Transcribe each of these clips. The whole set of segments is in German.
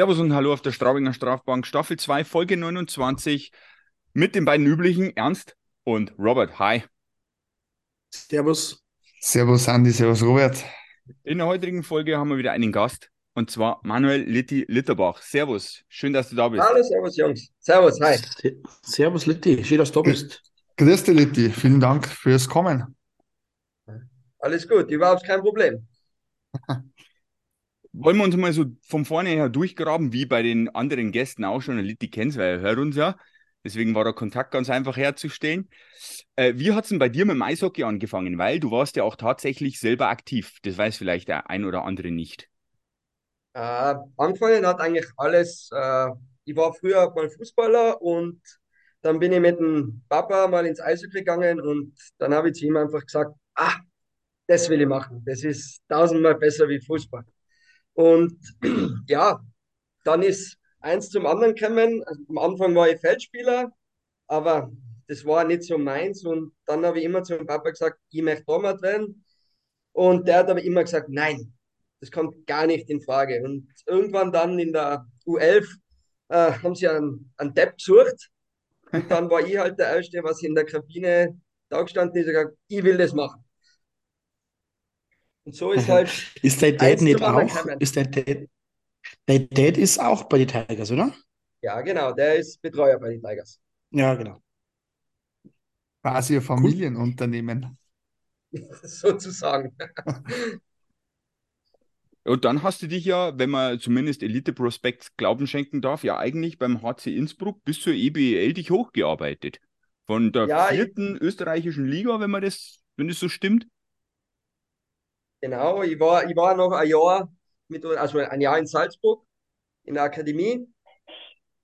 Servus und Hallo auf der Straubinger Strafbank, Staffel 2, Folge 29 mit den beiden üblichen Ernst und Robert. Hi. Servus. Servus Andi, servus Robert. In der heutigen Folge haben wir wieder einen Gast und zwar Manuel Litti Litterbach. Servus, schön, dass du da bist. Hallo, servus Jungs. Servus, hi. Servus Litti, schön, dass du da bist. Grüß dich Litti, vielen Dank fürs Kommen. Alles gut, überhaupt kein Problem. Wollen wir uns mal so von vorne her durchgraben, wie bei den anderen Gästen auch schon. Litti kennt weil er hört uns ja. Deswegen war der Kontakt ganz einfach herzustellen. Äh, wie hat es denn bei dir mit dem Eishockey angefangen? Weil du warst ja auch tatsächlich selber aktiv. Das weiß vielleicht der ein oder andere nicht. Äh, angefangen hat eigentlich alles, äh, ich war früher mal Fußballer und dann bin ich mit dem Papa mal ins Eishockey gegangen und dann habe ich zu ihm einfach gesagt, ah, das will ich machen. Das ist tausendmal besser wie Fußball. Und ja, dann ist eins zum anderen gekommen. Also am Anfang war ich Feldspieler, aber das war nicht so meins. Und dann habe ich immer zu dem Papa gesagt, ich möchte Torwart werden. Und der hat aber immer gesagt, nein, das kommt gar nicht in Frage. Und irgendwann dann in der U11 äh, haben sie einen, einen Depp gesucht. Und dann war ich halt der Erste, was in der Kabine da gestanden ist, und gesagt, ich will das machen. Und so ist halt. ist dein Dad nicht auch? Ist dein Dad, dein Dad ist auch bei den Tigers, oder? Ja, genau. Der ist Betreuer bei den Tigers. Ja, genau. Quasi ein Familienunternehmen. Sozusagen. Und dann hast du dich ja, wenn man zumindest Elite Prospects Glauben schenken darf, ja eigentlich beim HC Innsbruck bis zur EBL dich hochgearbeitet. Von der ja, vierten ich... österreichischen Liga, wenn man das, wenn das so stimmt. Genau, ich war, ich war noch ein Jahr mit, also ein Jahr in Salzburg in der Akademie,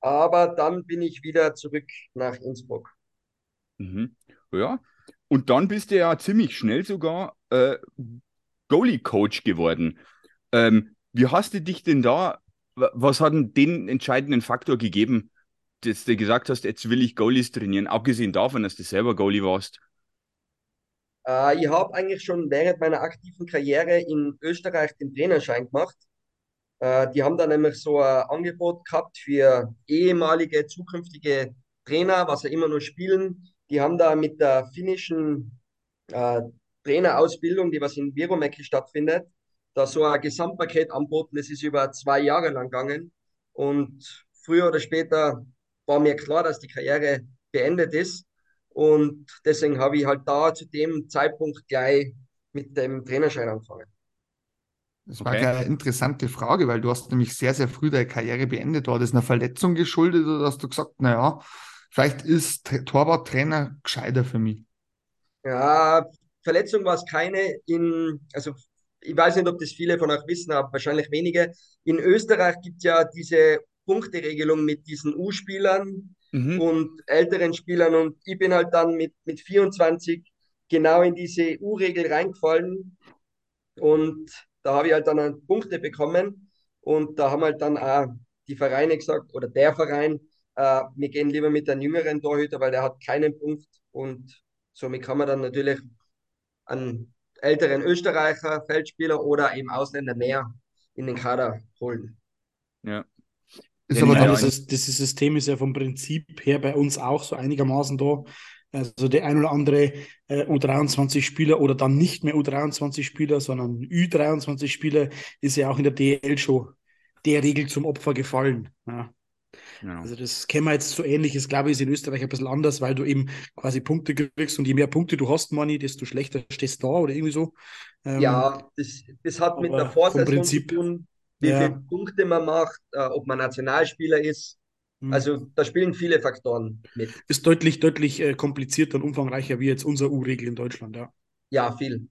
aber dann bin ich wieder zurück nach Innsbruck. Mhm. Ja, und dann bist du ja ziemlich schnell sogar äh, Goalie-Coach geworden. Ähm, wie hast du dich denn da, was hat denn den entscheidenden Faktor gegeben, dass du gesagt hast, jetzt will ich Goalies trainieren, abgesehen davon, dass du selber Goalie warst? Äh, ich habe eigentlich schon während meiner aktiven Karriere in Österreich den Trainerschein gemacht. Äh, die haben da nämlich so ein Angebot gehabt für ehemalige, zukünftige Trainer, was ja immer nur spielen. Die haben da mit der finnischen äh, Trainerausbildung, die was in Viromäki stattfindet, da so ein Gesamtpaket anboten. Das ist über zwei Jahre lang gegangen. Und früher oder später war mir klar, dass die Karriere beendet ist. Und deswegen habe ich halt da zu dem Zeitpunkt gleich mit dem Trainerschein angefangen. Das war okay. eine interessante Frage, weil du hast nämlich sehr, sehr früh deine Karriere beendet. War das einer Verletzung geschuldet oder hast du gesagt, naja, vielleicht ist Torwarttrainer gescheiter für mich? Ja, Verletzung war es keine. In, also ich weiß nicht, ob das viele von euch wissen, aber wahrscheinlich wenige. In Österreich gibt es ja diese Punkteregelung mit diesen U-Spielern, mhm. und älteren Spielern. Und ich bin halt dann mit, mit 24 genau in diese U-Regel reingefallen. Und da habe ich halt dann Punkte bekommen. Und da haben halt dann auch die Vereine gesagt, oder der Verein, äh, wir gehen lieber mit einem jüngeren Torhüter, weil der hat keinen Punkt. Und somit kann man dann natürlich einen älteren Österreicher, Feldspieler oder eben Ausländer mehr in den Kader holen. Ja. Ist aber dann dieses, dieses System ist ja vom Prinzip her bei uns auch so einigermaßen da. Also der ein oder andere äh, U23-Spieler oder dann nicht mehr U23-Spieler, sondern Ü23-Spieler ist ja auch in der DL schon der Regel zum Opfer gefallen. Ja. Ja. Also das kennen wir jetzt so ähnlich, ist glaube ich ist in Österreich ein bisschen anders, weil du eben quasi Punkte kriegst und je mehr Punkte du hast, Manni, desto schlechter stehst du da oder irgendwie so. Ähm, ja, das, das hat mit der Vorsaison zu tun, wie ja. viele Punkte man macht, äh, ob man Nationalspieler ist. Mhm. Also da spielen viele Faktoren mit. Ist deutlich, deutlich äh, komplizierter und umfangreicher wie jetzt unser U-Regel in Deutschland, ja. Ja, viel.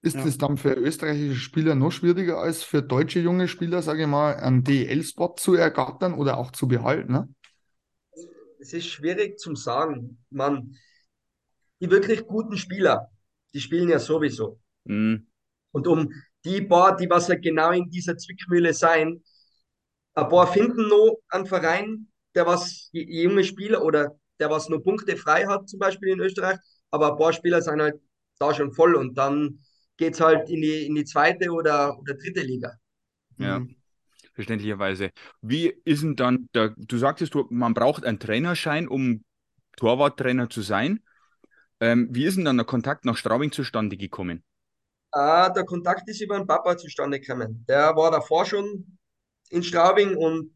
Ist ja. das dann für österreichische Spieler noch schwieriger als für deutsche junge Spieler, sage ich mal, einen DEL-Spot zu ergattern oder auch zu behalten? Ne? Es ist schwierig zu sagen. Man, die wirklich guten Spieler, die spielen ja sowieso. Mhm. Und um die paar, die was ja genau in dieser Zwickmühle sein, ein paar finden noch einen Verein, der was junge Spieler oder der was nur Punkte frei hat, zum Beispiel in Österreich, aber ein paar Spieler sind halt da schon voll und dann geht es halt in die, in die zweite oder, oder dritte Liga. Ja. Verständlicherweise. Wie ist denn dann, der, du sagtest, du, man braucht einen Trainerschein, um Torwarttrainer zu sein. Ähm, wie ist denn dann der Kontakt nach Straubing zustande gekommen? Ah, der Kontakt ist über den Papa zustande gekommen. Der war davor schon in Straubing und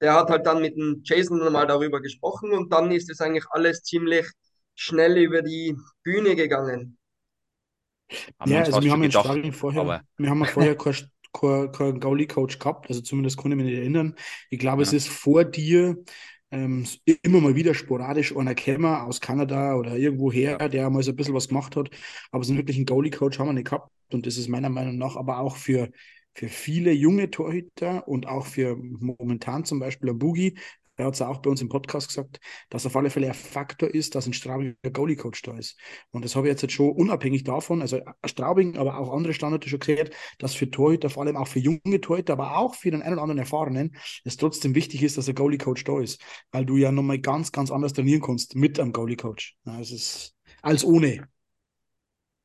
der hat halt dann mit dem Jason nochmal darüber gesprochen und dann ist es eigentlich alles ziemlich schnell über die Bühne gegangen. Haben ja, also wir haben gedacht, in Straubing vorher, aber... wir haben ja vorher keinen kein, kein Goalie-Coach gehabt, also zumindest konnte ich mich nicht erinnern. Ich glaube, ja. es ist vor dir ähm, immer mal wieder sporadisch einer Kämmer aus Kanada oder irgendwo her, der mal so ein bisschen was gemacht hat. Aber so einen wirklichen Goalie-Coach haben wir nicht gehabt. Und das ist meiner Meinung nach aber auch für, für viele junge Torhüter und auch für momentan zum Beispiel ein Boogie, er hat es auch bei uns im Podcast gesagt, dass auf alle Fälle ein Faktor ist, dass ein Straubing der Goalie-Coach da ist. Und das habe ich jetzt, jetzt schon unabhängig davon, also Straubing, aber auch andere Standorte schon gesehen, dass für Torhüter, vor allem auch für junge Torhüter, aber auch für den einen oder anderen Erfahrenen, es trotzdem wichtig ist, dass der Goalie-Coach da ist. Weil du ja nochmal ganz, ganz anders trainieren kannst mit einem Goalie-Coach. Als ohne.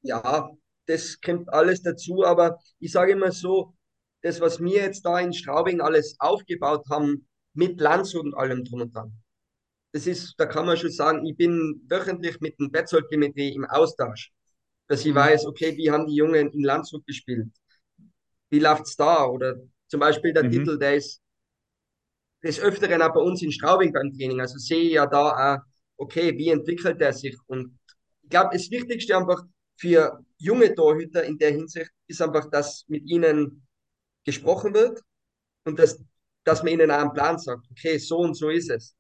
Ja, das kommt alles dazu, aber ich sage immer so, das, was wir jetzt da in Straubing alles aufgebaut haben, mit Landshut und allem drum und dran. Das ist, da kann man schon sagen, ich bin wöchentlich mit dem Betzold Dimitri im Austausch, dass ich mhm. weiß, okay, wie haben die Jungen in Landshut gespielt? Wie läuft's da? Oder zum Beispiel der mhm. Titel, der ist des Öfteren auch bei uns in Straubing beim Training. Also sehe ich ja da auch, okay, wie entwickelt er sich? Und ich glaube, das Wichtigste einfach für junge Torhüter in der Hinsicht ist einfach, dass mit ihnen gesprochen wird und dass dass man ihnen auch einen Plan sagt, okay, so und so ist es.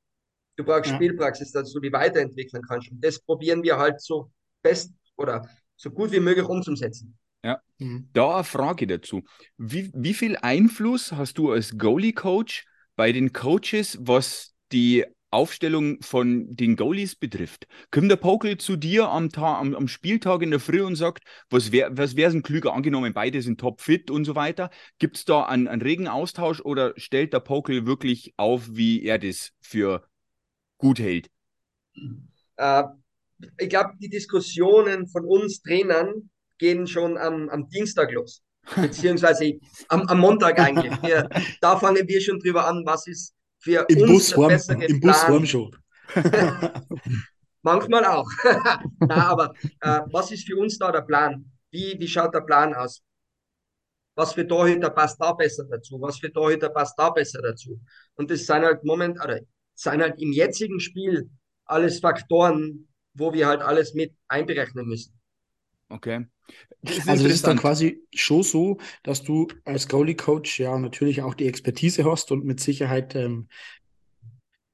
Du brauchst ja. Spielpraxis, dass du die weiterentwickeln kannst. Und das probieren wir halt so best oder so gut wie möglich umzusetzen. Ja, mhm. da eine Frage dazu. Wie, wie viel Einfluss hast du als Goalie-Coach bei den Coaches, was die Aufstellung von den Goalies betrifft. Kommt der Pokel zu dir am, Tag, am, am Spieltag in der Früh und sagt, was wäre was wär ein klüger angenommen, beide sind topfit und so weiter? Gibt es da einen, einen regen Austausch oder stellt der Pokel wirklich auf, wie er das für gut hält? Äh, ich glaube, die Diskussionen von uns Trainern gehen schon am, am Dienstag los. Beziehungsweise am, am Montag eigentlich. Wir, da fangen wir schon drüber an, was ist für Im uns Bus warm, Im Bus warm schon. Manchmal auch. Na, aber äh, was ist für uns da der Plan? Wie, wie schaut der Plan aus? Was für Torhüter passt da besser dazu? Was für Torhüter passt da besser dazu? Und das sind halt Moment, oder sind halt im jetzigen Spiel alles Faktoren, wo wir halt alles mit einberechnen müssen. Okay. Das also es ist dann quasi schon so, dass du als Goalie-Coach ja natürlich auch die Expertise hast und mit Sicherheit ähm,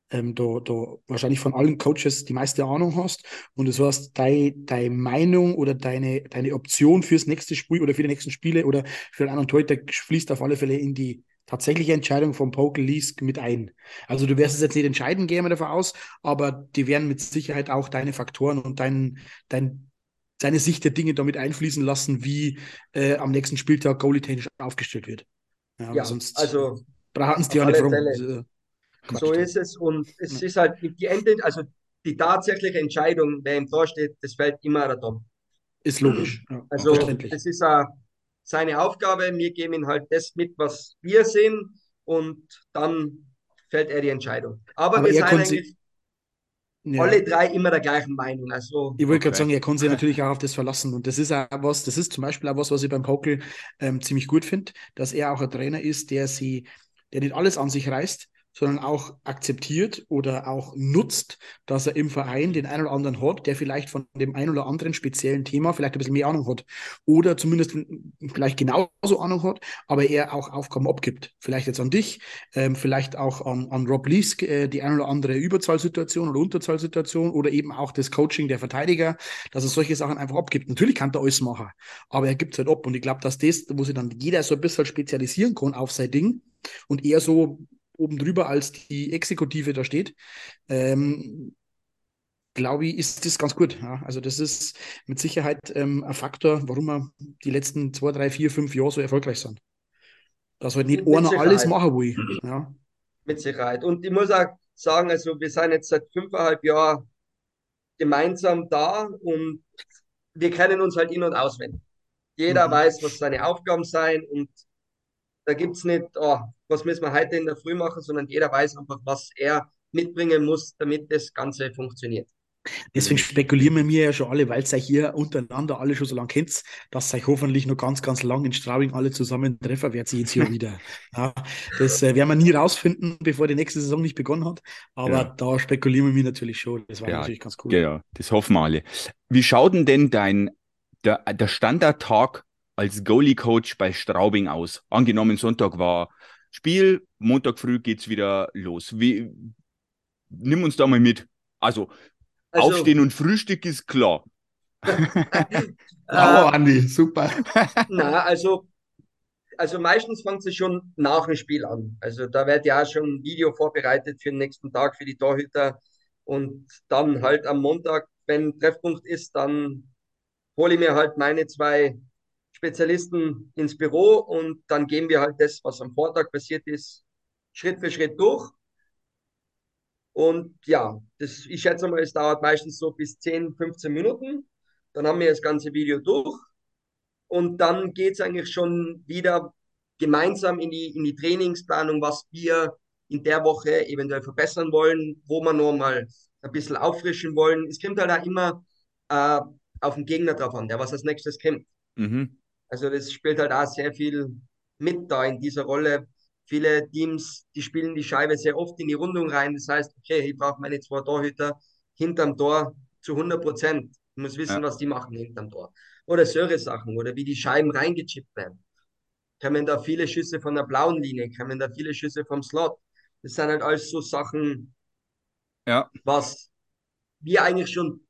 ähm, da, da wahrscheinlich von allen Coaches die meiste Ahnung hast und das heißt, deine, deine Meinung oder deine, deine Option fürs nächste Spiel oder für die nächsten Spiele oder für einen anderen Torhüter fließt auf alle Fälle in die tatsächliche Entscheidung vom Poker League mit ein. Also du wirst es jetzt nicht entscheiden, gehen wir davon aus, aber die werden mit Sicherheit auch deine Faktoren und dein, dein seine Sicht der Dinge damit einfließen lassen, wie äh, am nächsten Spieltag goalie-technisch aufgestellt wird. Ja, ja sonst also brauchen es die ja nicht rum. So ist es und es ja. ist halt die Ende, also die tatsächliche Entscheidung, wer im Tor steht, das fällt immer Tom. Ist logisch. Ja, also das ist uh, seine Aufgabe. Wir geben ihm halt das mit, was wir sehen und dann fällt er die Entscheidung. Aber, Aber wir sind eigentlich ja. alle drei immer der gleichen Meinung. Also, ich wollte gerade sagen, er kann sich natürlich auch auf das verlassen. Und das ist auch was, das ist zum Beispiel auch was, was ich beim Pokel ähm, ziemlich gut finde, dass er auch ein Trainer ist, der sie, der nicht alles an sich reißt, sondern auch akzeptiert oder auch nutzt, dass er im Verein den einen oder anderen hat, der vielleicht von dem einen oder anderen speziellen Thema vielleicht ein bisschen mehr Ahnung hat oder zumindest vielleicht genauso Ahnung hat, aber er auch Aufgaben abgibt. Vielleicht jetzt an dich, ähm, vielleicht auch an, an Rob Lees äh, die eine oder andere Überzahlsituation oder Unterzahlsituation oder eben auch das Coaching der Verteidiger, dass er solche Sachen einfach abgibt. Natürlich kann er alles machen, aber er gibt es halt ab und ich glaube, dass das, wo sich dann jeder so ein bisschen spezialisieren kann auf sein Ding und eher so oben drüber als die Exekutive da steht, ähm, glaube ich, ist das ganz gut. Ja. Also das ist mit Sicherheit ähm, ein Faktor, warum wir die letzten zwei, drei, vier, fünf Jahre so erfolgreich sind. Dass halt nicht einer Sicherheit. alles machen will. Ja. Mit Sicherheit. Und ich muss auch sagen, also wir sind jetzt seit fünfeinhalb Jahren gemeinsam da und wir kennen uns halt in- und auswendig. Jeder mhm. weiß, was seine Aufgaben sein und da gibt es nicht, oh, was müssen wir heute in der Früh machen, sondern jeder weiß einfach, was er mitbringen muss, damit das Ganze funktioniert. Deswegen spekulieren wir ja schon alle, weil ihr hier untereinander alle schon so lange kennt, dass euch hoffentlich noch ganz, ganz lang in Straubing alle zusammen treffen sie jetzt hier wieder. Ja, das äh, werden wir nie rausfinden, bevor die nächste Saison nicht begonnen hat. Aber ja. da spekulieren wir natürlich schon. Das war ja, natürlich ganz cool. Ja, das hoffen wir alle. Wie schaut denn, denn dein der, der Standardtag als Goalie-Coach bei Straubing aus? Angenommen, Sonntag war Spiel, Montag früh geht es wieder los. Wie, nimm uns da mal mit. Also, also Aufstehen und Frühstück ist klar. Bravo, Andi, super. Na, also, also meistens fängt es schon nach dem Spiel an. Also da wird ja auch schon ein Video vorbereitet für den nächsten Tag für die Torhüter. Und dann halt am Montag, wenn Treffpunkt ist, dann hole ich mir halt meine zwei Spezialisten ins Büro und dann gehen wir halt das, was am Vortag passiert ist, Schritt für Schritt durch. Und ja, das, ich schätze mal, es dauert meistens so bis 10, 15 Minuten. Dann haben wir das ganze Video durch. Und dann geht es eigentlich schon wieder gemeinsam in die, in die Trainingsplanung, was wir in der Woche eventuell verbessern wollen, wo wir noch mal ein bisschen auffrischen wollen. Es kommt halt auch immer äh, auf den Gegner drauf an, der was als nächstes kommt. Mhm. Also das spielt halt auch sehr viel mit da in dieser Rolle. Viele Teams, die spielen die Scheibe sehr oft in die Rundung rein. Das heißt, okay, ich brauche meine zwei Torhüter hinterm Tor zu 100 Prozent. Ich muss wissen, ja. was die machen hinterm Tor. Oder solche Sachen. Oder wie die Scheiben reingechippt werden. Kommen da viele Schüsse von der blauen Linie? Kommen da viele Schüsse vom Slot? Das sind halt alles so Sachen, ja. was wir eigentlich schon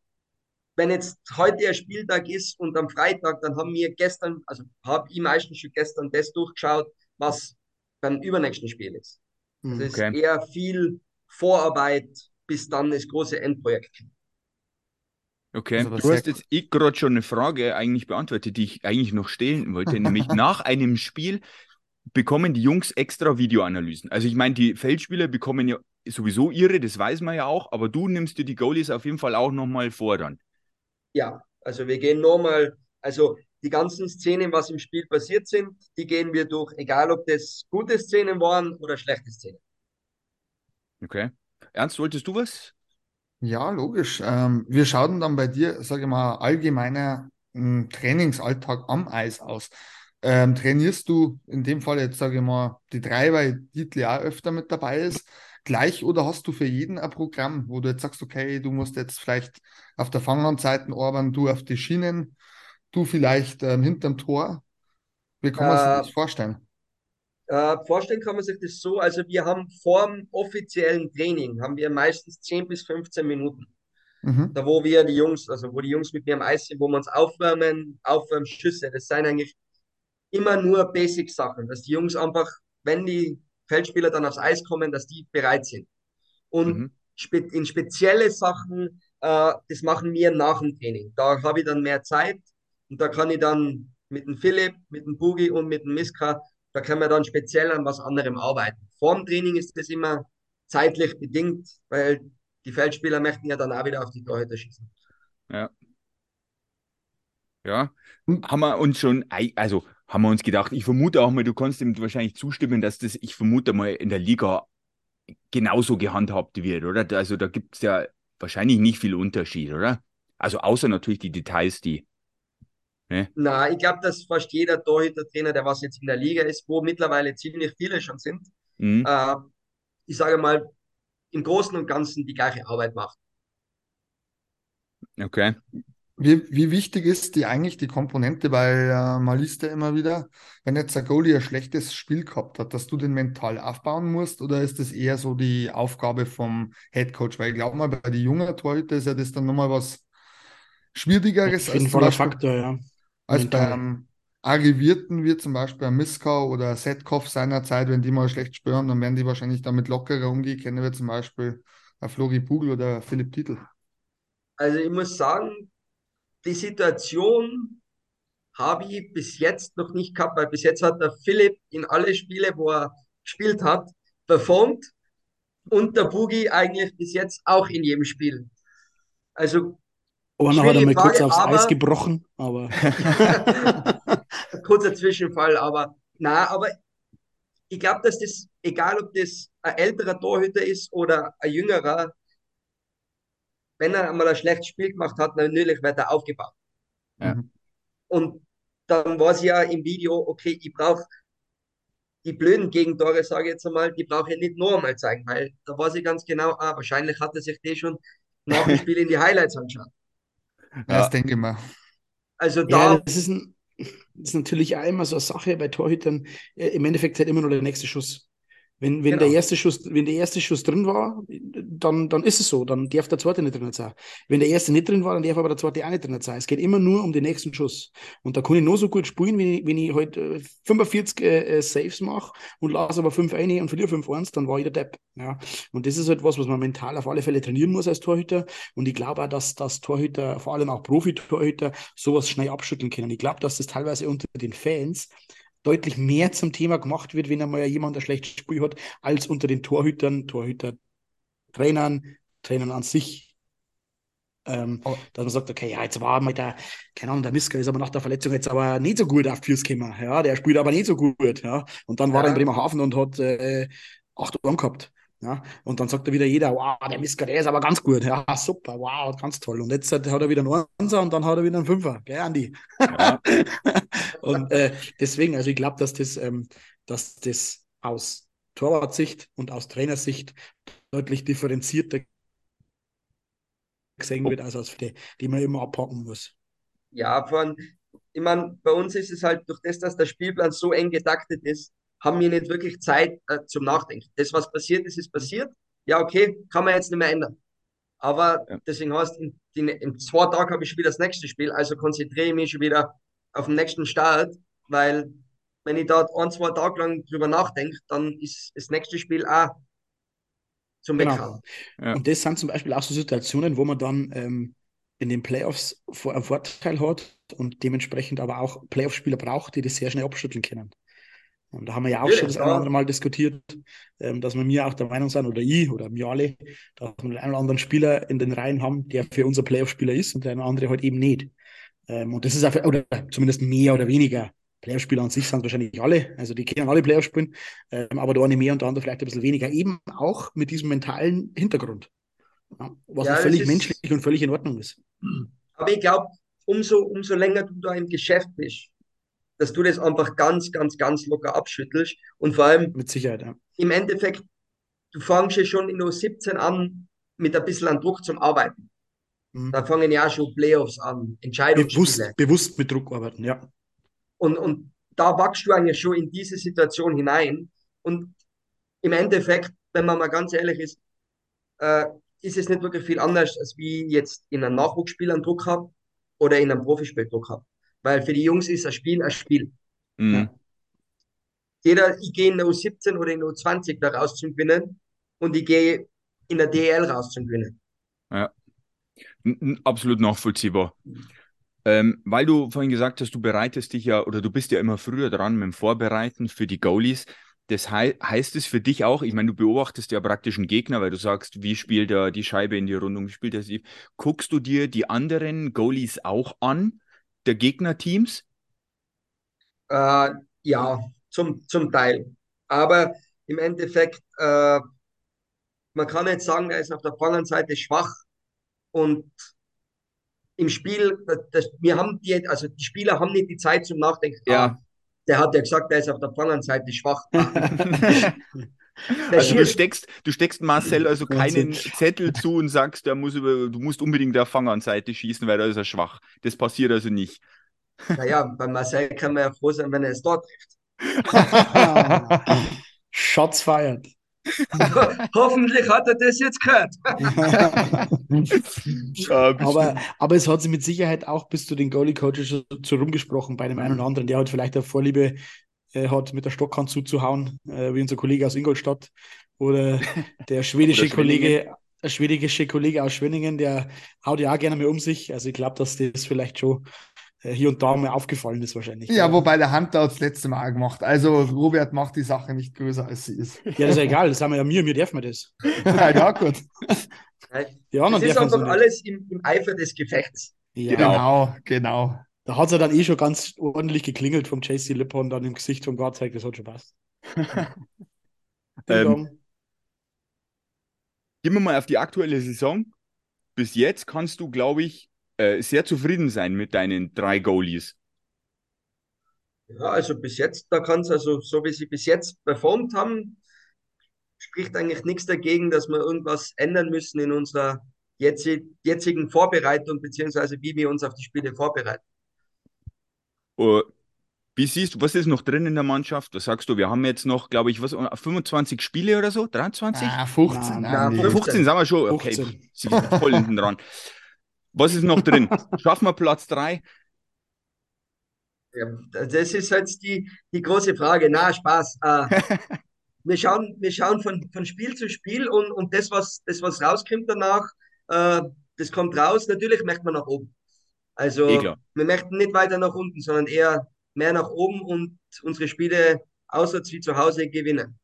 wenn jetzt heute der Spieltag ist und am Freitag, dann haben wir gestern, also habe ich meistens schon gestern das durchgeschaut, was beim übernächsten Spiel ist. Also okay. es ist eher viel Vorarbeit, bis dann das große Endprojekt kommt. Okay, also du hast jetzt ich gerade schon eine Frage eigentlich beantwortet, die ich eigentlich noch stellen wollte, nämlich nach einem Spiel bekommen die Jungs extra Videoanalysen. Also ich meine, die Feldspieler bekommen ja sowieso ihre, das weiß man ja auch, aber du nimmst dir die Goalies auf jeden Fall auch nochmal vor dann ja, also wir gehen nochmal, also die ganzen Szenen, was im Spiel passiert sind, die gehen wir durch, egal ob das gute Szenen waren oder schlechte Szenen. Okay. Ernst, wolltest du was? Ja, logisch. Ähm, wir schauen dann bei dir, sage ich mal, allgemeiner hm, Trainingsalltag am Eis aus. Ähm, trainierst du in dem Fall jetzt, sage ich mal, die drei, weil Dietl ja öfter mit dabei ist gleich oder hast du für jeden ein Programm, wo du jetzt sagst, okay, du musst jetzt vielleicht auf der Fanghandseite arbeiten, du auf die Schienen, du vielleicht ähm, hinterm Tor? Wie kann man äh, sich das vorstellen? Äh, vorstellen kann man sich das so, also wir haben vor dem offiziellen Training, haben wir meistens 10 bis 15 Minuten. Mhm. Da wo wir die Jungs, also wo die Jungs mit mir am Eis sind, wo wir uns aufwärmen, aufwärmen, Schüsse, das sind eigentlich immer nur Basic-Sachen, dass die Jungs einfach, wenn die Feldspieler dann aufs Eis kommen, dass die bereit sind. Und mhm. spe in spezielle Sachen, äh, das machen wir nach dem Training. Da habe ich dann mehr Zeit und da kann ich dann mit dem Philipp, mit dem Bugi und mit dem Miska, da können wir dann speziell an was anderem arbeiten. Vor dem Training ist das immer zeitlich bedingt, weil die Feldspieler möchten ja dann auch wieder auf die Torhüter schießen. Ja. Ja, haben wir uns schon, also haben wir uns gedacht, ich vermute auch mal, du kannst ihm wahrscheinlich zustimmen, dass das, ich vermute mal, in der Liga genauso gehandhabt wird, oder? Also da gibt es ja wahrscheinlich nicht viel Unterschied, oder? Also außer natürlich die Details, die. Ne? Na, ich glaube, dass fast jeder Torhüter-Trainer, der was jetzt in der Liga ist, wo mittlerweile ziemlich viele schon sind, mhm. äh, ich sage mal, im Großen und Ganzen die gleiche Arbeit macht. Okay. Wie, wie wichtig ist die eigentlich die Komponente, weil äh, man liest ja immer wieder, wenn jetzt der Goalie ein schlechtes Spiel gehabt hat, dass du den mental aufbauen musst, oder ist das eher so die Aufgabe vom Head Coach? Weil ich glaube mal, bei den jungen Torhüter ist ja das dann nochmal was Schwierigeres. Ein Faktor, ja. Als mental. beim Arrivierten wie zum Beispiel ein Miskau oder Setkov seinerzeit, wenn die mal schlecht spüren, dann werden die wahrscheinlich damit lockerer umgehen. Kennen wir zum Beispiel ein Flori Pugel oder Philipp Titel. Also ich muss sagen, die Situation habe ich bis jetzt noch nicht gehabt, weil bis jetzt hat der Philipp in alle Spiele, wo er gespielt hat, performt und der Boogie eigentlich bis jetzt auch in jedem Spiel. Also Orna hat einmal kurz aufs aber, Eis gebrochen, aber kurzer Zwischenfall, aber na, aber ich glaube, dass das, egal ob das ein älterer Torhüter ist oder ein jüngerer, wenn er einmal ein schlechtes Spiel gemacht hat, natürlich wird er aufgebaut. Ja. Mhm. Und dann war es ja im Video, okay, ich brauche die blöden Gegentore, sage ich jetzt einmal, die brauche ich nicht noch einmal zeigen, weil da weiß ich ganz genau, ah, wahrscheinlich hat er sich die schon nach dem Spiel in die Highlights angeschaut. Ja, das denke ich mal. Also da. Ja, das ist, ein, das ist natürlich auch immer so eine Sache bei Torhütern. Äh, Im Endeffekt halt immer nur der nächste Schuss. Wenn, wenn, genau. der erste Schuss, wenn der erste Schuss drin war, dann, dann ist es so. Dann darf der zweite nicht drin sein. Wenn der erste nicht drin war, dann darf aber der zweite auch nicht drin sein. Es geht immer nur um den nächsten Schuss. Und da kann ich nur so gut spielen, wenn ich, wenn ich halt 45 äh, äh, Saves mache und lasse aber 5 eine und verliere 5 1 dann war ich der Depp. Ja. Und das ist halt was, was man mental auf alle Fälle trainieren muss als Torhüter. Und ich glaube auch, dass, dass Torhüter, vor allem auch Profi-Torhüter, sowas schnell abschütteln können. Ich glaube, dass das teilweise unter den Fans deutlich mehr zum Thema gemacht wird, wenn einmal jemand ein schlechtes Spiel hat, als unter den Torhütern, Torhüter, Trainern, an sich. Ähm, oh. Dass man sagt, okay, ja, jetzt war mal der, keine Ahnung, der Miska ist aber nach der Verletzung jetzt aber nicht so gut auf fürs Kämmer. Ja, der spielt aber nicht so gut. Ja, und dann war er in Bremerhaven und hat äh, acht Ohren gehabt. Ja, und dann sagt er wieder jeder, wow, der Miska, der ist aber ganz gut. Ja, super, wow, ganz toll. Und jetzt hat er wieder einen Einser und dann hat er wieder einen Fünfer. Gell, Andi? Ja. und äh, deswegen, also ich glaube, dass das, ähm, dass das aus Torwartsicht und aus Trainersicht deutlich differenzierter gesehen wird, als aus die, die man immer abhaken muss. Ja, von, ich meine, bei uns ist es halt durch das, dass der Spielplan so eng getaktet ist, haben wir nicht wirklich Zeit äh, zum Nachdenken. Das, was passiert ist, ist passiert. Ja, okay, kann man jetzt nicht mehr ändern. Aber ja. deswegen heißt, in, in, in zwei Tagen habe ich schon wieder das nächste Spiel, also konzentriere ich mich schon wieder auf den nächsten Start, weil wenn ich da ein, zwei Tage lang drüber nachdenke, dann ist das nächste Spiel auch zum genau. Ja. Und das sind zum Beispiel auch so Situationen, wo man dann ähm, in den Playoffs einen Vorteil hat und dementsprechend aber auch Playoff-Spieler braucht, die das sehr schnell abschütteln können. Und da haben wir ja auch ja, schon das eine oder andere Mal diskutiert, ähm, dass wir mir auch der Meinung sind, oder ich oder wir alle, dass wir den einen oder anderen Spieler in den Reihen haben, der für unser Playoff-Spieler ist und der andere halt eben nicht. Ähm, und das ist einfach, oder zumindest mehr oder weniger. Playoff-Spieler an sich sind wahrscheinlich alle, also die können alle Playoff spielen, ähm, aber der eine mehr und der andere vielleicht ein bisschen weniger, eben auch mit diesem mentalen Hintergrund. Ja, was ja, völlig ist, menschlich und völlig in Ordnung ist. Aber ich glaube, umso, umso länger du da im Geschäft bist, dass du das einfach ganz, ganz, ganz locker abschüttelst. Und vor allem mit Sicherheit, ja. im Endeffekt, du fängst ja schon in U17 an mit ein bisschen an Druck zum Arbeiten. Mhm. Da fangen ja auch schon Playoffs an, Entscheidungsspiele. Bewusst, bewusst mit Druck arbeiten, ja. Und, und da wachst du eigentlich schon in diese Situation hinein. Und im Endeffekt, wenn man mal ganz ehrlich ist, äh, ist es nicht wirklich viel anders, als wie jetzt in einem Nachwuchsspiel einen Druck habe oder in einem Profispiel Druck habe. Weil für die Jungs ist ein Spiel ein Spiel. Mhm. Ja. Jeder, ich gehe in der U17 oder in der U20 da raus zum Gewinnen und ich gehe in der DL raus zum Gewinnen. Ja, absolut nachvollziehbar. Ähm, weil du vorhin gesagt hast, du bereitest dich ja oder du bist ja immer früher dran mit dem Vorbereiten für die Goalies. Das hei heißt es für dich auch, ich meine, du beobachtest ja praktisch einen Gegner, weil du sagst, wie spielt er die Scheibe in die Rundung, wie spielt er sie? Guckst du dir die anderen Goalies auch an der Gegnerteams? Äh, ja, zum, zum Teil. Aber im Endeffekt, äh, man kann nicht sagen, er ist auf der Fangernseite schwach und im Spiel, das, wir haben die, also die Spieler haben nicht die Zeit zum Nachdenken. Ja. Ah, der hat ja gesagt, er ist auf der Fangernseite schwach. also du steckst, du steckst Marcel also keinen Zettel zu und sagst, der muss über, du musst unbedingt der Fangernseite schießen, weil da ist er schwach. Das passiert also nicht. Naja, bei Marcel kann man ja froh sein, wenn er es dort trifft. Shots feiert. Hoffentlich hat er das jetzt gehört. aber, aber es hat sich mit Sicherheit auch bis zu den Goalie-Coaches so rumgesprochen bei dem einen oder anderen, der halt vielleicht eine Vorliebe hat, mit der Stockhand zuzuhauen, äh, wie unser Kollege aus Ingolstadt oder der schwedische oder Kollege, der schwedische Kollege aus Schwenningen, der haut ja auch gerne mehr um sich. Also ich glaube, dass das vielleicht schon äh, hier und da mal aufgefallen ist wahrscheinlich. Ja, ja. wobei der Hunter hat das letzte Mal gemacht. Also Robert macht die Sache nicht größer, als sie ist. Ja, das ist ja egal, das haben wir ja mir, mir dürfen wir das. ja, ja, gut. Ja, das ist einfach alles im, im, Eifer des Gefechts. Ja. Genau, genau. Da hat es ja dann eh schon ganz ordentlich geklingelt vom JC Lippon dann im Gesicht vom Garzeig, das hat schon passt. ähm, gehen wir mal auf die aktuelle Saison. Bis jetzt kannst du, glaube ich, äh, sehr zufrieden sein mit deinen drei Goalies. Ja, also bis jetzt, da kann es also, so wie sie bis jetzt performt haben, spricht eigentlich nichts dagegen, dass wir irgendwas ändern müssen in unserer jetzigen Vorbereitung, beziehungsweise wie wir uns auf die Spiele vorbereiten. Uh, wie siehst du, was ist noch drin in der Mannschaft? Was sagst du? Wir haben jetzt noch, glaube ich, was, 25 Spiele oder so? 23? Ah, 15. Ja, 15. 15 sind wir schon. Okay, 15. sie sind voll hinten dran. Was ist noch drin? Schaffen wir Platz 3? Ja, das ist jetzt die, die große Frage. Na, Spaß. Äh, wir schauen, wir schauen von, von Spiel zu Spiel und, und das, was, das, was rauskommt danach, äh, das kommt raus. Natürlich möchte man nach oben. Also Eh wir möchten nicht weiter nach unten, sondern eher mehr nach oben und unsere Spiele auswärts wie zu Hause gewinnen.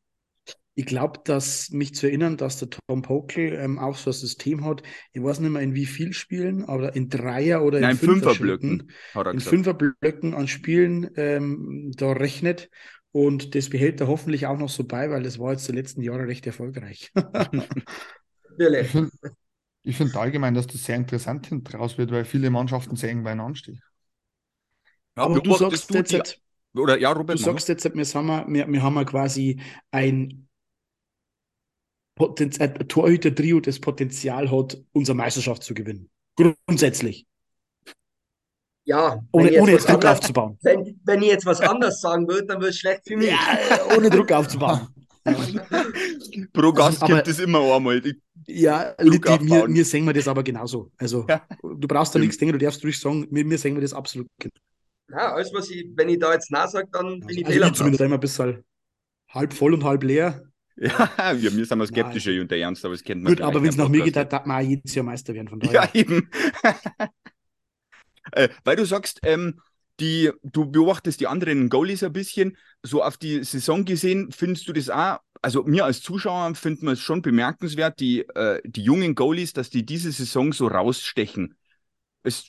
Ich glaube, dass mich zu erinnern, dass der Tom Pokel ähm, auch so ein System hat. Ich weiß nicht mehr in wie viel Spielen, aber in Dreier- oder Nein, in Fünferblöcken, er in. Fünferblöcken an Spielen ähm, da rechnet. Und das behält er hoffentlich auch noch so bei, weil das war jetzt die letzten Jahre recht erfolgreich. Ich Natürlich. finde ich find allgemein, dass das sehr interessant hinten raus wird, weil viele Mannschaften sehr eng beieinander stehen. Ja, aber du sagst jetzt, die- jetzt oder ja, du Robert, mach sagst jetzt, wir, sind wir, wir, haben ja quasi ein, Potenz ein Torhüter-Trio, das Potenzial hat, unsere Meisterschaft zu gewinnen. Grundsätzlich. Ja, Ohne, jetzt ohne jetzt Druck anderes- aufzubauen. Wenn, wenn ich jetzt was anderes sagen würde, dann würde es schlecht für mich. Ja, ohne Druck aufzubauen. Pro Gast aber- gibt es immer einmal. Ich- Ja, Litti, mir, mir sehen wir das aber genauso. Also, Ja. du brauchst da nichts denken, du darfst ruhig sagen, mir, mir sehen wir das absolut genauso. Ja, alles, was ich, wenn ich da jetzt Nein sage, dann bin ich Also, ich am zumindest immer ein bisschen halb voll und halb leer. Ja, wir, wir sind mal skeptischer und der Ernst, aber das kennt man Gut, aber wenn es nach mir geht, Podcast darf man auch jedes Jahr Meister werden. Von daher. Ja, eben. äh, weil du sagst, ähm, die, du beobachtest die anderen Goalies ein bisschen. So auf die Saison gesehen, findest du das auch, also mir als Zuschauer finden wir es schon bemerkenswert, die, äh, die jungen Goalies, dass die diese Saison so rausstechen. Es,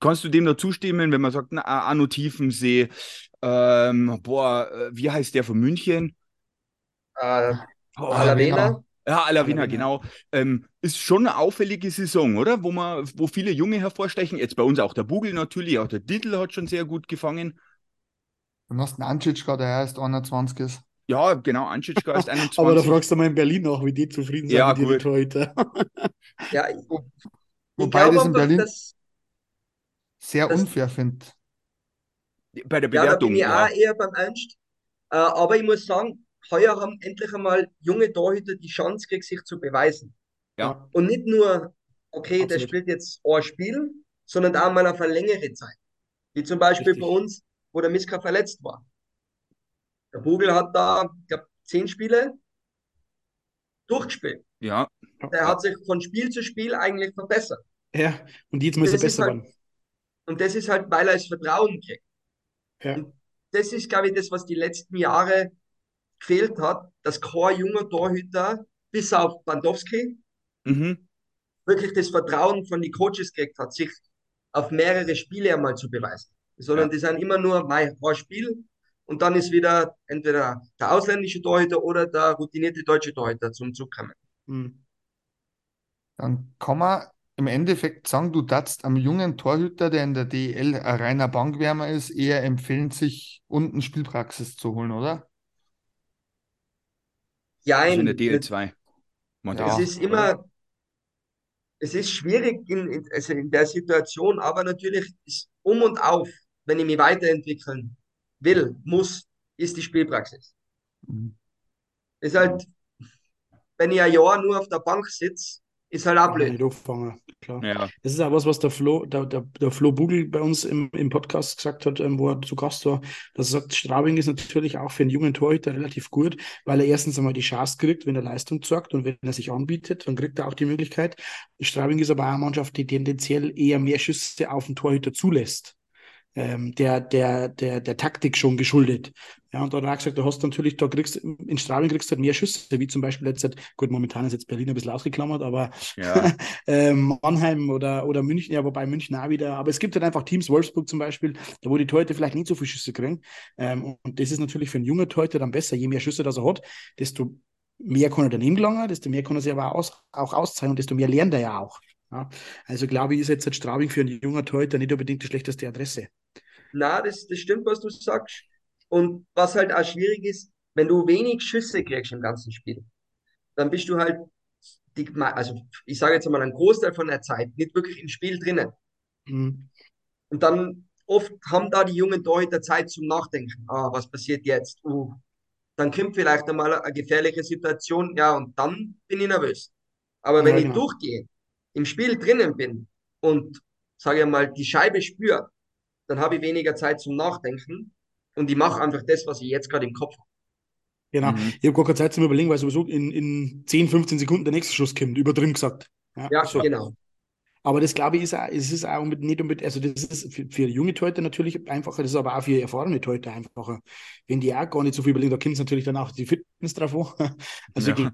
kannst du dem noch zustimmen, wenn man sagt, na, Arno Tiefensee, ähm, boah, äh, wie heißt der von München? Äh, Boah, Alavena, ja, Alavina, genau. Ähm, ist schon eine auffällige Saison, oder? Wo man, wo viele Junge hervorstechen. Jetzt bei uns auch der Bugel natürlich, auch der Dietl hat schon sehr gut gefangen. Dann hast du einen gerade, der erst 21 ist. Ja, genau, Anschitschka ist 21. Aber da fragst du mal in Berlin nach, wie die zufrieden sind Ja, mit gut. Torhüter. ja, ich, ich Wobei glaube das in Berlin dass, sehr das- unfair finde. bei der ja, da Bewertung. bin ich Ja, auch eher beim Ernst. Äh, aber ich muss sagen, heuer haben endlich einmal junge Torhüter die Chance gekriegt, sich zu beweisen. Ja. Und nicht nur, okay, der Absolut. spielt jetzt ein Spiel, sondern auch mal auf eine längere Zeit. Wie zum Beispiel Richtig. bei uns, wo der Miska verletzt war. Der Bugel hat da, ich glaube, zehn Spiele durchgespielt. ja, Der hat sich von Spiel zu Spiel eigentlich verbessert. Ja, und jetzt muss er Das ist besser halt- werden. Und das ist halt, weil er das Vertrauen kriegt. Ja. Das ist, glaube ich, das, was die letzten Jahre gefehlt hat, dass kein junger Torhüter, bis auf Bandowski, mhm. wirklich das Vertrauen von den Coaches gekriegt hat, sich auf mehrere Spiele einmal zu beweisen. Sondern Ja. die sind immer nur mein ein Spiel und dann ist wieder entweder der ausländische Torhüter oder der routinierte deutsche Torhüter zum Zug kommen. Hm. Dann kann man im Endeffekt sagen, du darfst am jungen Torhüter, der in der DEL ein reiner Bankwärmer ist, eher empfehlen, sich unten Spielpraxis zu holen, oder? Ja, Also in in, der DL2. Man Ja. es ist immer, es ist schwierig in, in, also in der Situation, aber natürlich ist um und auf, wenn ich mich weiterentwickeln will, muss, ist die Spielpraxis. Mhm. Ist halt, wenn ich ein Jahr nur auf der Bank sitze, ist halt blöd. auffangen, klar. Ja, Das ist auch was, was der Flo, der, der, der Flo Bugel bei uns im, im Podcast gesagt hat, ähm, wo er zu Gast war, dass er sagt, Straubing ist natürlich auch für einen jungen Torhüter relativ gut, weil er erstens einmal die Chance kriegt, wenn er Leistung zeigt und wenn er sich anbietet, dann kriegt er auch die Möglichkeit. Straubing ist aber auch eine Mannschaft, die tendenziell eher mehr Schüsse auf den Torhüter zulässt. Ähm, der, der, der, der Taktik schon geschuldet. Ja, und dann hat er gesagt, du hast natürlich, da kriegst in Straubing kriegst du halt mehr Schüsse, wie zum Beispiel jetzt, gut, momentan ist jetzt Berlin ein bisschen ausgeklammert, aber ja. ähm, Mannheim oder, oder München, ja, wobei München auch wieder, aber es gibt halt einfach Teams, Wolfsburg zum Beispiel, da wo die Torhüter vielleicht nicht so viele Schüsse kriegen. Ähm, und das ist natürlich für einen jungen Torhüter dann besser. Je mehr Schüsse das er hat, desto mehr kann er daneben gelangen, desto mehr kann er sich aber aus, auch auszahlen und desto mehr lernt er ja auch. Ja, also glaube ich, ist jetzt Straubing für einen jungen Torhüter nicht unbedingt die schlechteste Adresse. Na, das, das stimmt, was du sagst. Und was halt auch schwierig ist, wenn du wenig Schüsse kriegst im ganzen Spiel, dann bist du halt, die, also ich sage jetzt mal einen Großteil von der Zeit nicht wirklich im Spiel drinnen. Mhm. Und dann oft haben da die jungen Torhüter Zeit zum Nachdenken. Ah, was passiert jetzt? Uh, dann kommt vielleicht einmal eine gefährliche Situation, ja, und dann bin ich nervös. Aber wenn ja, genau. ich durchgehe, im Spiel drinnen bin und, sage ich mal, die Scheibe spüre, dann habe ich weniger Zeit zum Nachdenken und ich mache einfach das, was ich jetzt gerade im Kopf habe. Genau, mhm. ich habe gar keine Zeit zum Überlegen, weil sowieso in, in 10, 15 Sekunden der nächste Schuss kommt, übertrieben gesagt. Ja, ja so. genau. Aber das glaube ich ist auch, es ist auch mit, nicht unbedingt, also das ist für, für junge Leute natürlich einfacher, das ist aber auch für erfahrene Leute einfacher. Wenn die auch gar nicht so viel überlegen, da kommt es natürlich dann auch die Fitness drauf an. Also ja.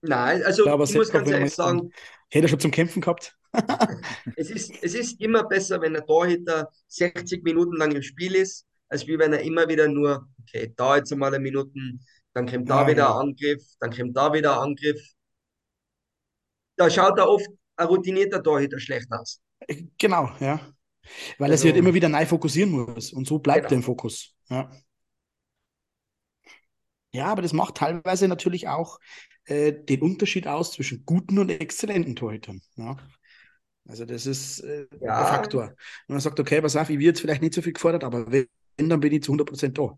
Nein, also ich, ich muss ganz ehrlich sagen. Hätte er schon zum Kämpfen gehabt? es, ist, es ist immer besser, wenn der Torhüter 60 Minuten lang im Spiel ist, als wie wenn er immer wieder nur, okay, da jetzt einmal eine Minuten, dann kommt da ja, wieder ja. ein Angriff, dann kommt da wieder ein Angriff. Da schaut er oft ein routinierter Torhüter schlecht aus. Genau, ja. Weil also, er sich halt immer wieder neu fokussieren muss und so bleibt genau. er im Fokus. Ja. Ja, aber das macht teilweise natürlich auch äh, den Unterschied aus zwischen guten und exzellenten Torhütern. Ja. Also das ist äh, ja. der Faktor. Und man sagt, okay, pass auf, ich wird jetzt vielleicht nicht so viel gefordert, aber wenn, dann bin ich zu 100% da.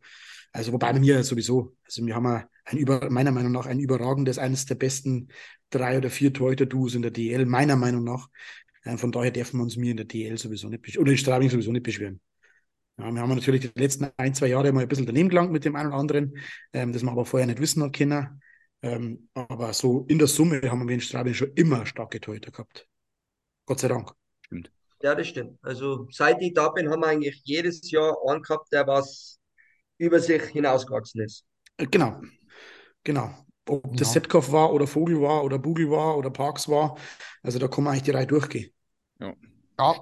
Also wobei bei mir sowieso, also wir haben ein über, meiner Meinung nach ein überragendes, eines der besten drei oder vier Torhüter-Duos in der DL, meiner Meinung nach. Ähm, von daher dürfen wir uns mir in der DL sowieso nicht beschweren, oder in Straubing sowieso nicht beschweren. Ja, wir haben natürlich die letzten ein, zwei Jahre mal ein bisschen daneben gelangt mit dem einen oder anderen, ähm, das man aber vorher nicht wissen können. Ähm, aber so in der Summe haben wir in Straubing schon immer starke Torhüter gehabt. Gott sei Dank. Stimmt. Ja, das stimmt. Also seit ich da bin, haben wir eigentlich jedes Jahr einen gehabt, der was über sich hinausgewachsen ist. Äh, genau. Genau. Ob ja. das Setkov war oder Vogel war oder Bugel war oder Parks war. Also da kann man eigentlich die Reihe durchgehen. Ja.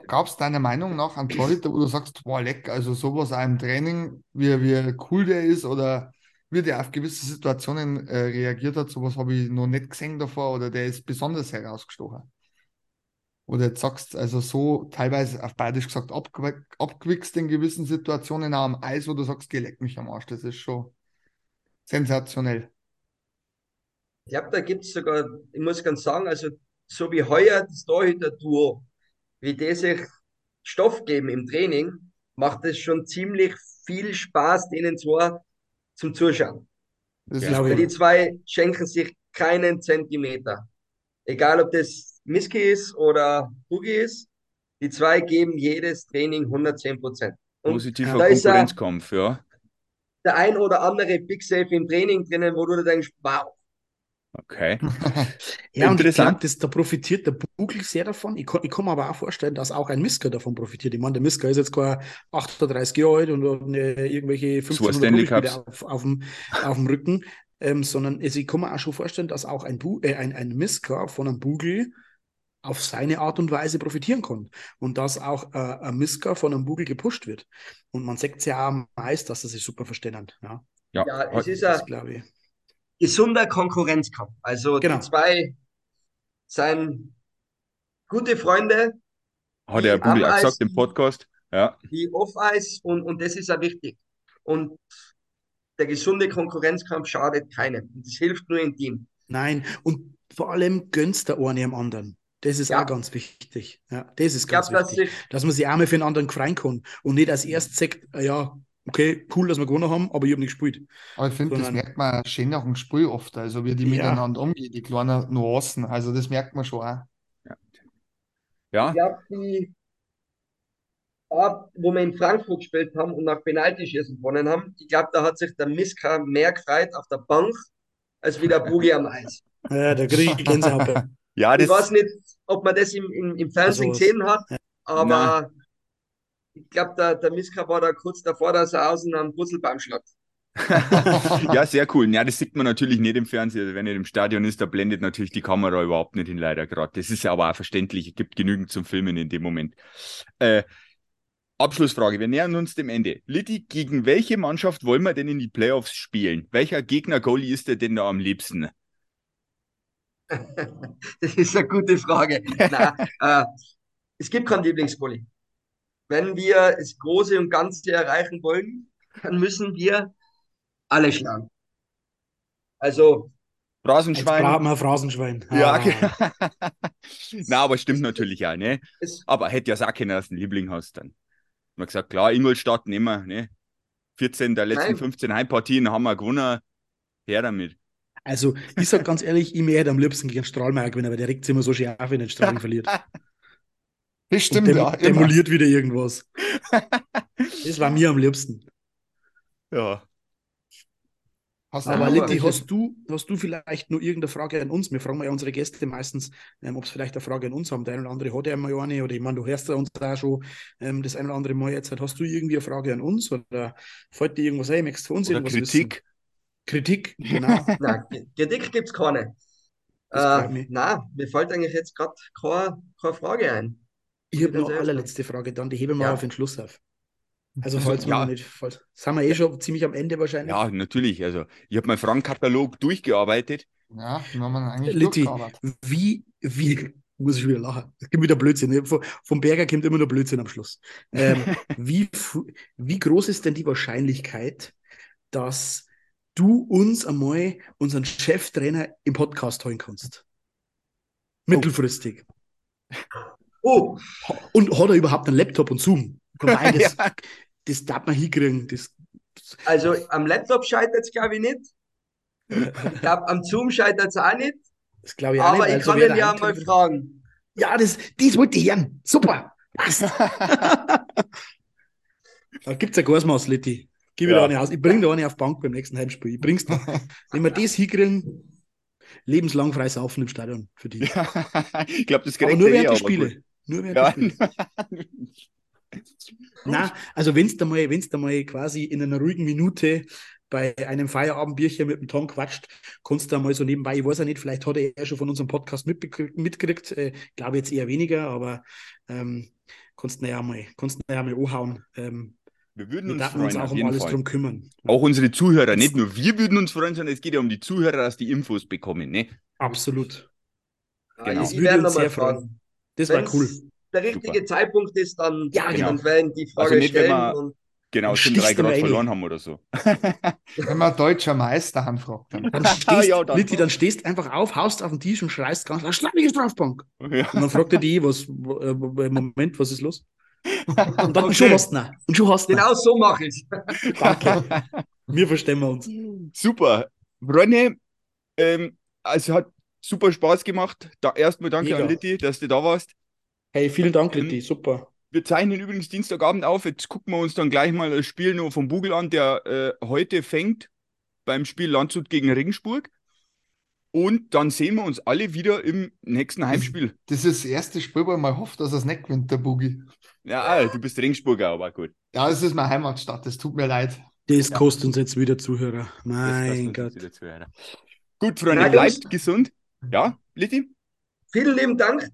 Gab es deiner Meinung nach einen Torhüter, wo du sagst, boah, leck, also sowas auch im Training, wie, wie cool der ist oder wie der auf gewisse Situationen äh, reagiert hat, sowas habe ich noch nicht gesehen davor oder der ist besonders herausgestochen? oder jetzt sagst, also so teilweise auf Bayerisch gesagt, abgewichst in gewissen Situationen auch am Eis, wo du sagst, geh leck mich am Arsch, das ist schon sensationell. Ich glaube, da gibt es sogar, ich muss ganz sagen, also so wie heuer das Torhüter-Duo, wie die sich Stoff geben im Training, macht es schon ziemlich viel Spaß, denen zwar zum Zuschauen. Das ja, die zwei schenken sich keinen Zentimeter. Egal, ob das Miski ist oder Boogie ist, die zwei geben jedes Training 110 Prozent. Positiver Konkurrenzkampf, ja. Der ein oder andere Big Safe im Training drinnen, wo du denkst, wow. Okay. ja, und ich glaube, da profitiert der Bugel sehr davon. Ich kann, ich kann mir aber auch vorstellen, dass auch ein Misker davon profitiert. Ich meine, der Misker ist jetzt kein 38 Jahre alt und hat eine, irgendwelche 1500 auf, auf, dem, auf dem Rücken, ähm, sondern also ich kann mir auch schon vorstellen, dass auch ein, Bu äh, ein, ein Misker von einem Bugel auf seine Art und Weise profitieren kann. Und dass auch äh, ein Miska von einem Google gepusht wird. Und man sagt ja auch meist, dass sie sich super verstehen. Ja, ja, ja es ist ein gesunder Konkurrenzkampf. Also genau. die zwei sind gute Freunde. Hat der Google auch gesagt im Podcast. Ja. Die Off-Eis und, und das ist ja wichtig. Und der gesunde Konkurrenzkampf schadet keinem. Und das hilft nur im Team. Nein, und vor allem gönnst der eine am anderen. Das ist ja. auch ganz wichtig. Ja, das ist ganz glaub, wichtig. Dass, dass man sich einmal für einen anderen freuen kann und nicht als erst sagt, ja, okay, cool, dass wir gewonnen haben, aber ich habe nicht gespielt. Aber ich finde, das merkt man schön nach dem Spiel oft, also wie die ja. miteinander umgehen, die kleinen Nuancen, also das merkt man schon auch. Ja. ja. Ich glaube, die Art, wo wir in Frankfurt gespielt haben und nach Penaltyschießen gewonnen haben, ich glaube, da hat sich der Miska mehr gefreut auf der Bank, als wie der Bugi am Eis. Ja, der kriege ich Gänsehaut. Ja, ich weiß nicht, ob man das im, im, im Fernsehen also, gesehen hat, aber ich glaube, der, der Miska war da kurz davor, dass er außen am Purzelbaum schlagt. ja, sehr cool. Ja, das sieht man natürlich nicht im Fernsehen. Also wenn er im Stadion ist, da blendet natürlich die Kamera überhaupt nicht hin, leider gerade. Das ist ja aber auch verständlich. Es gibt genügend zum Filmen in dem Moment. Äh, Abschlussfrage. Wir nähern uns dem Ende. Litti, gegen welche Mannschaft wollen wir denn in die Playoffs spielen? Welcher Gegner-Goalie ist der denn da am liebsten? das ist eine gute Frage. Nein, äh, es gibt keinen Lieblingsgoalie. Wenn wir das Große und Ganze erreichen wollen, dann müssen wir alle schlagen. Also. Phrasenschwein. Jetzt wir Phrasenschwein. Ja, ah. okay. Na, aber stimmt natürlich auch, ne? Aber hätte ja sagen können, dass du einen Liebling hast dann. Man gesagt, klar, Ingolstadt nehmen wir, ne? 14 der letzten Nein. 15 Heimpartien haben wir gewonnen. Her damit. Also, ich sag ganz ehrlich, ich möchte am liebsten gegen Strahlmeier gewinnen, weil der regt sich immer so schön auf, wenn er den Strahlen verliert. Das stimmt, dem ja. Demoliert wieder irgendwas. das war mir am liebsten. Ja. Hast aber Litti, hast du, hast du vielleicht nur irgendeine Frage an uns? Wir fragen ja unsere Gäste meistens, ähm, ob sie vielleicht eine Frage an uns haben. Der eine oder andere hat ja immer eine, oder ich meine, du hörst ja uns da schon ähm, das eine oder andere Mal jetzt. Hast du irgendwie eine Frage an uns oder fällt dir irgendwas ein? Möchtest du uns oder irgendwas Kritik? Wissen? Kritik, genau. nein, Kritik gibt es keine. Äh, nein, mir fällt eigentlich jetzt gerade keine, keine Frage ein. Ich habe noch allerletzte Frage, dann die heben wir ja. auf den Schluss auf. Also, falls ja. nicht, falls, sind wir eh schon ziemlich am Ende wahrscheinlich. Ja, natürlich. Also, ich habe meinen Fragenkatalog durchgearbeitet. Ja, den haben wir eigentlich Litti, wie, wie, muss ich wieder lachen. Es gibt wieder Blödsinn. Vom Berger kommt immer nur Blödsinn am Schluss. Ähm, wie, wie groß ist denn die Wahrscheinlichkeit, dass du uns einmal unseren Cheftrainer im Podcast holen kannst? Mittelfristig. Oh. Und hat er überhaupt einen Laptop und Zoom? Beides, ja das darf man hinkriegen. Das, also am Laptop scheitert es, glaube ich, nicht. Ich glaube, am Zoom scheitert es auch nicht. Das glaube ich auch Aber nicht. ich kann ihn ja mal fragen. Ja, das, das wollte ich hören. Super. da gibt es ein Gasmaß, Litti. Gib ja. eine aus. Ich bringe da eine auf Bank beim nächsten Heimspiel. Ich bring's. Wenn wir das hinkriegen, lebenslang frei saufen im Stadion für die. ich glaube, das geht Aber nur während eh, der Spiele. Nur während ja. Na, also wenn du mal, wenn's da mal quasi in einer ruhigen Minute bei einem Feierabendbierchen mit dem Tom quatscht, kannst du da mal so nebenbei, ich weiß ja nicht, vielleicht hat er ja schon von unserem Podcast mitgekriegt, äh, glaube jetzt eher weniger, aber ähm, kannst du ja mal, kannst du ja mal anhauen. Ähm, wir würden uns, freuen, uns auch um alles Fall. drum kümmern. Auch unsere Zuhörer, nicht nur wir würden uns freuen, sondern es geht ja um die Zuhörer, dass die Infos bekommen, ne? Absolut. Genau. Ich, ich würde uns sehr Das war cool der richtige Super. Zeitpunkt ist, dann ja, genau. werden die Frage also nicht, stellen. Wenn wir, genau, schon drei Grad verloren haben oder so. wenn man deutscher Meister anfragt. Dann, dann stehst, ja, dann. Litti, dann stehst einfach auf, haust auf den Tisch und schreist ganz laut, schlag mich Strafbank. Ja. Und dann fragt er die, was, äh, Moment, was ist los? Und dann okay. schon hast du Und schon hast Genau so mache ich Danke. Wir verstehen wir uns. Super. Freunde, ähm, also hat super Spaß gemacht. Da erstmal danke Mega. an Litti, dass du da warst. Hey, vielen Dank, Litti, super. Wir zeichnen übrigens Dienstagabend auf. Jetzt gucken wir uns dann gleich mal das Spiel nur vom Bugel an, der äh, heute fängt beim Spiel Landshut gegen Regensburg. Und dann sehen wir uns alle wieder im nächsten Heimspiel. Das, ist das erste Spiel, wo ich mal hoffe, dass er es nicht gewinnt, der Boogie. Ja, du bist Regensburger, aber gut. Ja, das ist meine Heimatstadt, das tut mir leid. Das ja. kostet uns jetzt wieder Zuhörer. Mein Gott. Zuhörer. Gut, Freunde, bleibt gesund. Ja, Litti? Vielen lieben Dank.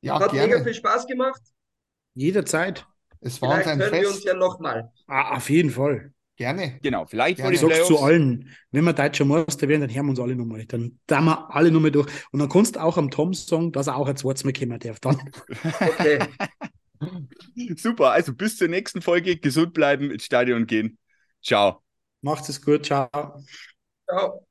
Ja, Hat gerne. mega viel Spaß gemacht. Jederzeit. Es war uns ein hören Fest. wir uns ja nochmal. Ah, auf jeden Fall. Gerne. Genau, vielleicht Gerne. Ich sag's zu allen, wenn wir deutscher Meister werden, dann hören wir uns alle nochmal. Dann da wir alle nochmal durch. Und dann kannst du auch am Tom sagen, dass er auch ein zweites Mal kommen darf. Dann. Okay. Super, also bis zur nächsten Folge. Gesund bleiben, ins Stadion gehen. Ciao. Macht es gut. Ciao. Ciao.